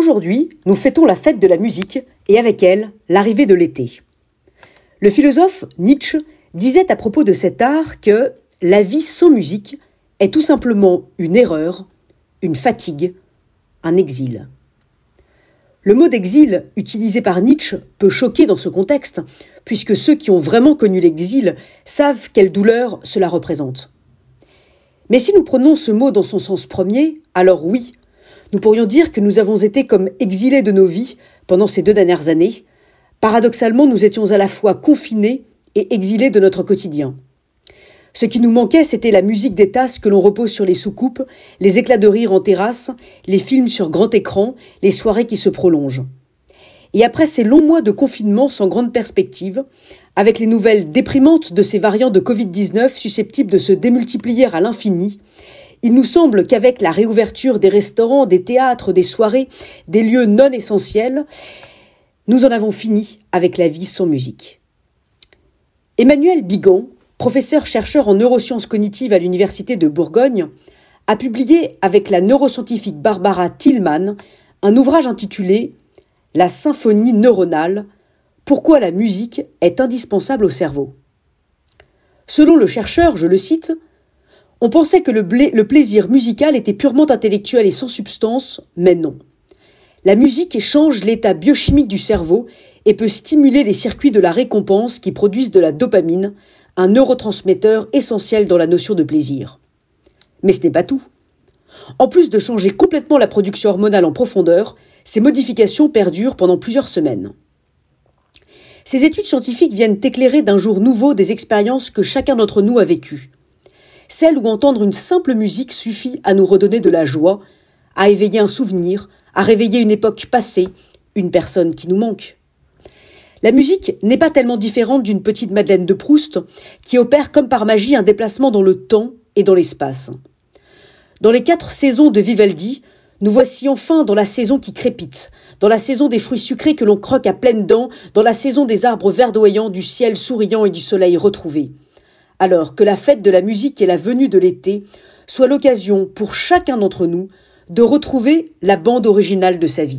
Aujourd'hui, nous fêtons la fête de la musique et avec elle l'arrivée de l'été. Le philosophe Nietzsche disait à propos de cet art que la vie sans musique est tout simplement une erreur, une fatigue, un exil. Le mot d'exil utilisé par Nietzsche peut choquer dans ce contexte, puisque ceux qui ont vraiment connu l'exil savent quelle douleur cela représente. Mais si nous prenons ce mot dans son sens premier, alors oui, nous pourrions dire que nous avons été comme exilés de nos vies pendant ces deux dernières années. Paradoxalement, nous étions à la fois confinés et exilés de notre quotidien. Ce qui nous manquait, c'était la musique des tasses que l'on repose sur les soucoupes, les éclats de rire en terrasse, les films sur grand écran, les soirées qui se prolongent. Et après ces longs mois de confinement sans grande perspective, avec les nouvelles déprimantes de ces variants de Covid-19 susceptibles de se démultiplier à l'infini, il nous semble qu'avec la réouverture des restaurants, des théâtres, des soirées, des lieux non essentiels, nous en avons fini avec la vie sans musique. Emmanuel Bigon, professeur chercheur en neurosciences cognitives à l'Université de Bourgogne, a publié avec la neuroscientifique Barbara Tillman un ouvrage intitulé La symphonie neuronale Pourquoi la musique est indispensable au cerveau. Selon le chercheur, je le cite, on pensait que le, plaisir musical était purement intellectuel et sans substance, mais non. La musique change l'état biochimique du cerveau et peut stimuler les circuits de la récompense qui produisent de la dopamine, un neurotransmetteur essentiel dans la notion de plaisir. Mais ce n'est pas tout. En plus de changer complètement la production hormonale en profondeur, ces modifications perdurent pendant plusieurs semaines. Ces études scientifiques viennent éclairer d'un jour nouveau des expériences que chacun d'entre nous a vécues celle où entendre une simple musique suffit à nous redonner de la joie, à éveiller un souvenir, à réveiller une époque passée, une personne qui nous manque. La musique n'est pas tellement différente d'une petite Madeleine de Proust qui opère comme par magie un déplacement dans le temps et dans l'espace. Dans les quatre saisons de Vivaldi, nous voici enfin dans la saison qui crépite, dans la saison des fruits sucrés que l'on croque à pleines dents, dans la saison des arbres verdoyants, du ciel souriant et du soleil retrouvé alors que la fête de la musique et la venue de l'été soit l'occasion pour chacun d'entre nous de retrouver la bande originale de sa vie.